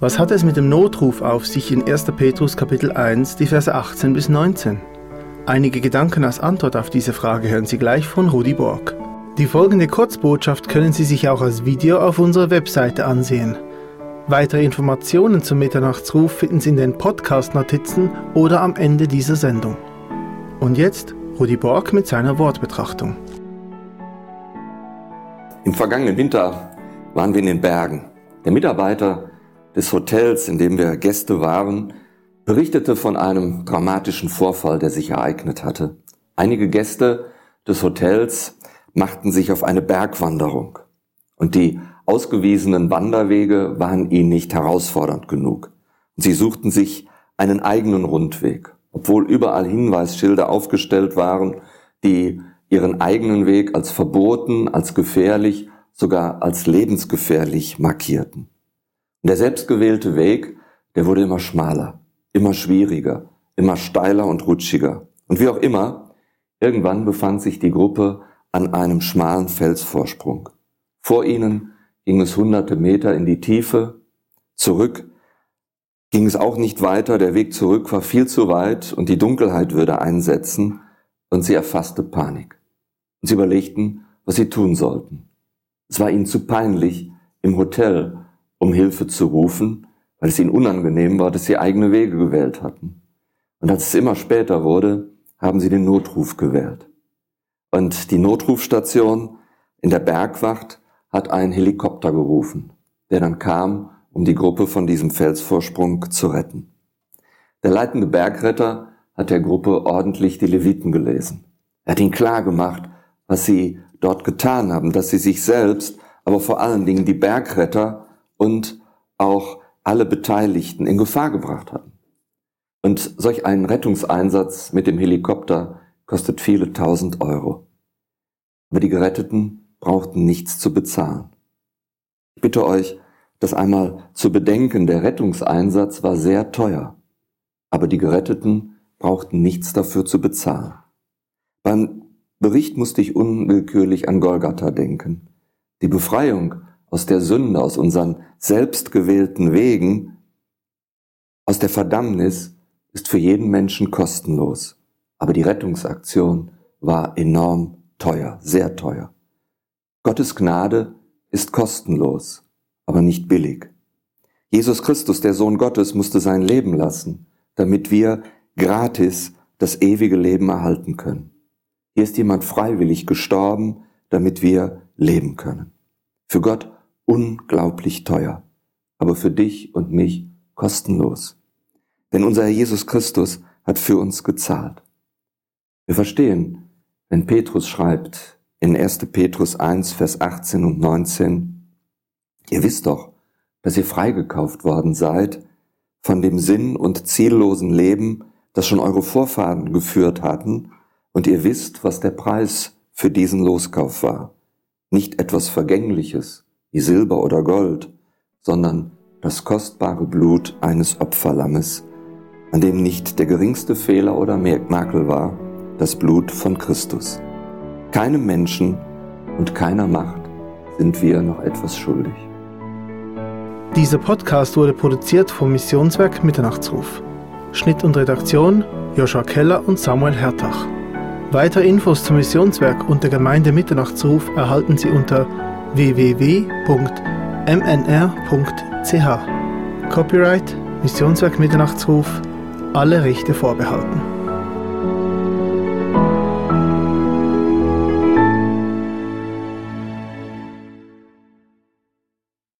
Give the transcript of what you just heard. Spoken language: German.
Was hat es mit dem Notruf auf sich in 1. Petrus Kapitel 1, die Verse 18 bis 19? Einige Gedanken als Antwort auf diese Frage hören Sie gleich von Rudi Borg. Die folgende Kurzbotschaft können Sie sich auch als Video auf unserer Webseite ansehen. Weitere Informationen zum Mitternachtsruf finden Sie in den Podcast-Notizen oder am Ende dieser Sendung. Und jetzt Rudi Borg mit seiner Wortbetrachtung. Im vergangenen Winter waren wir in den Bergen. Der Mitarbeiter des Hotels, in dem wir Gäste waren, berichtete von einem dramatischen Vorfall, der sich ereignet hatte. Einige Gäste des Hotels machten sich auf eine Bergwanderung und die ausgewiesenen Wanderwege waren ihnen nicht herausfordernd genug. Sie suchten sich einen eigenen Rundweg, obwohl überall Hinweisschilder aufgestellt waren, die ihren eigenen Weg als verboten, als gefährlich, sogar als lebensgefährlich markierten. Der selbstgewählte Weg, der wurde immer schmaler, immer schwieriger, immer steiler und rutschiger. Und wie auch immer, irgendwann befand sich die Gruppe an einem schmalen Felsvorsprung. Vor ihnen ging es hunderte Meter in die Tiefe, zurück ging es auch nicht weiter, der Weg zurück war viel zu weit und die Dunkelheit würde einsetzen und sie erfasste Panik. Und sie überlegten, was sie tun sollten. Es war ihnen zu peinlich, im Hotel um Hilfe zu rufen, weil es ihnen unangenehm war, dass sie eigene Wege gewählt hatten. Und als es immer später wurde, haben sie den Notruf gewählt. Und die Notrufstation in der Bergwacht hat einen Helikopter gerufen, der dann kam, um die Gruppe von diesem Felsvorsprung zu retten. Der leitende Bergretter hat der Gruppe ordentlich die Leviten gelesen. Er hat ihnen klar gemacht, was sie dort getan haben, dass sie sich selbst, aber vor allen Dingen die Bergretter und auch alle Beteiligten in Gefahr gebracht hatten. Und solch einen Rettungseinsatz mit dem Helikopter kostet viele tausend Euro. Aber die Geretteten brauchten nichts zu bezahlen. Ich bitte euch, das einmal zu bedenken, der Rettungseinsatz war sehr teuer, aber die Geretteten brauchten nichts dafür zu bezahlen. Beim Bericht musste ich unwillkürlich an Golgatha denken. Die Befreiung aus der Sünde, aus unseren selbstgewählten Wegen, aus der Verdammnis ist für jeden Menschen kostenlos. Aber die Rettungsaktion war enorm teuer, sehr teuer. Gottes Gnade ist kostenlos, aber nicht billig. Jesus Christus, der Sohn Gottes, musste sein Leben lassen, damit wir gratis das ewige Leben erhalten können. Hier ist jemand freiwillig gestorben, damit wir leben können. Für Gott unglaublich teuer, aber für dich und mich kostenlos. Denn unser Herr Jesus Christus hat für uns gezahlt. Wir verstehen, wenn Petrus schreibt, in 1. Petrus 1, Vers 18 und 19, ihr wisst doch, dass ihr freigekauft worden seid von dem sinn- und ziellosen Leben, das schon eure Vorfahren geführt hatten, und ihr wisst, was der Preis für diesen Loskauf war. Nicht etwas Vergängliches, wie Silber oder Gold, sondern das kostbare Blut eines Opferlammes, an dem nicht der geringste Fehler oder Makel war, das Blut von Christus. Keinem Menschen und keiner Macht sind wir noch etwas schuldig. Dieser Podcast wurde produziert vom Missionswerk Mitternachtsruf. Schnitt und Redaktion Joshua Keller und Samuel Hertach. Weitere Infos zum Missionswerk und der Gemeinde Mitternachtsruf erhalten Sie unter www.mnr.ch. Copyright Missionswerk Mitternachtsruf. Alle Rechte vorbehalten.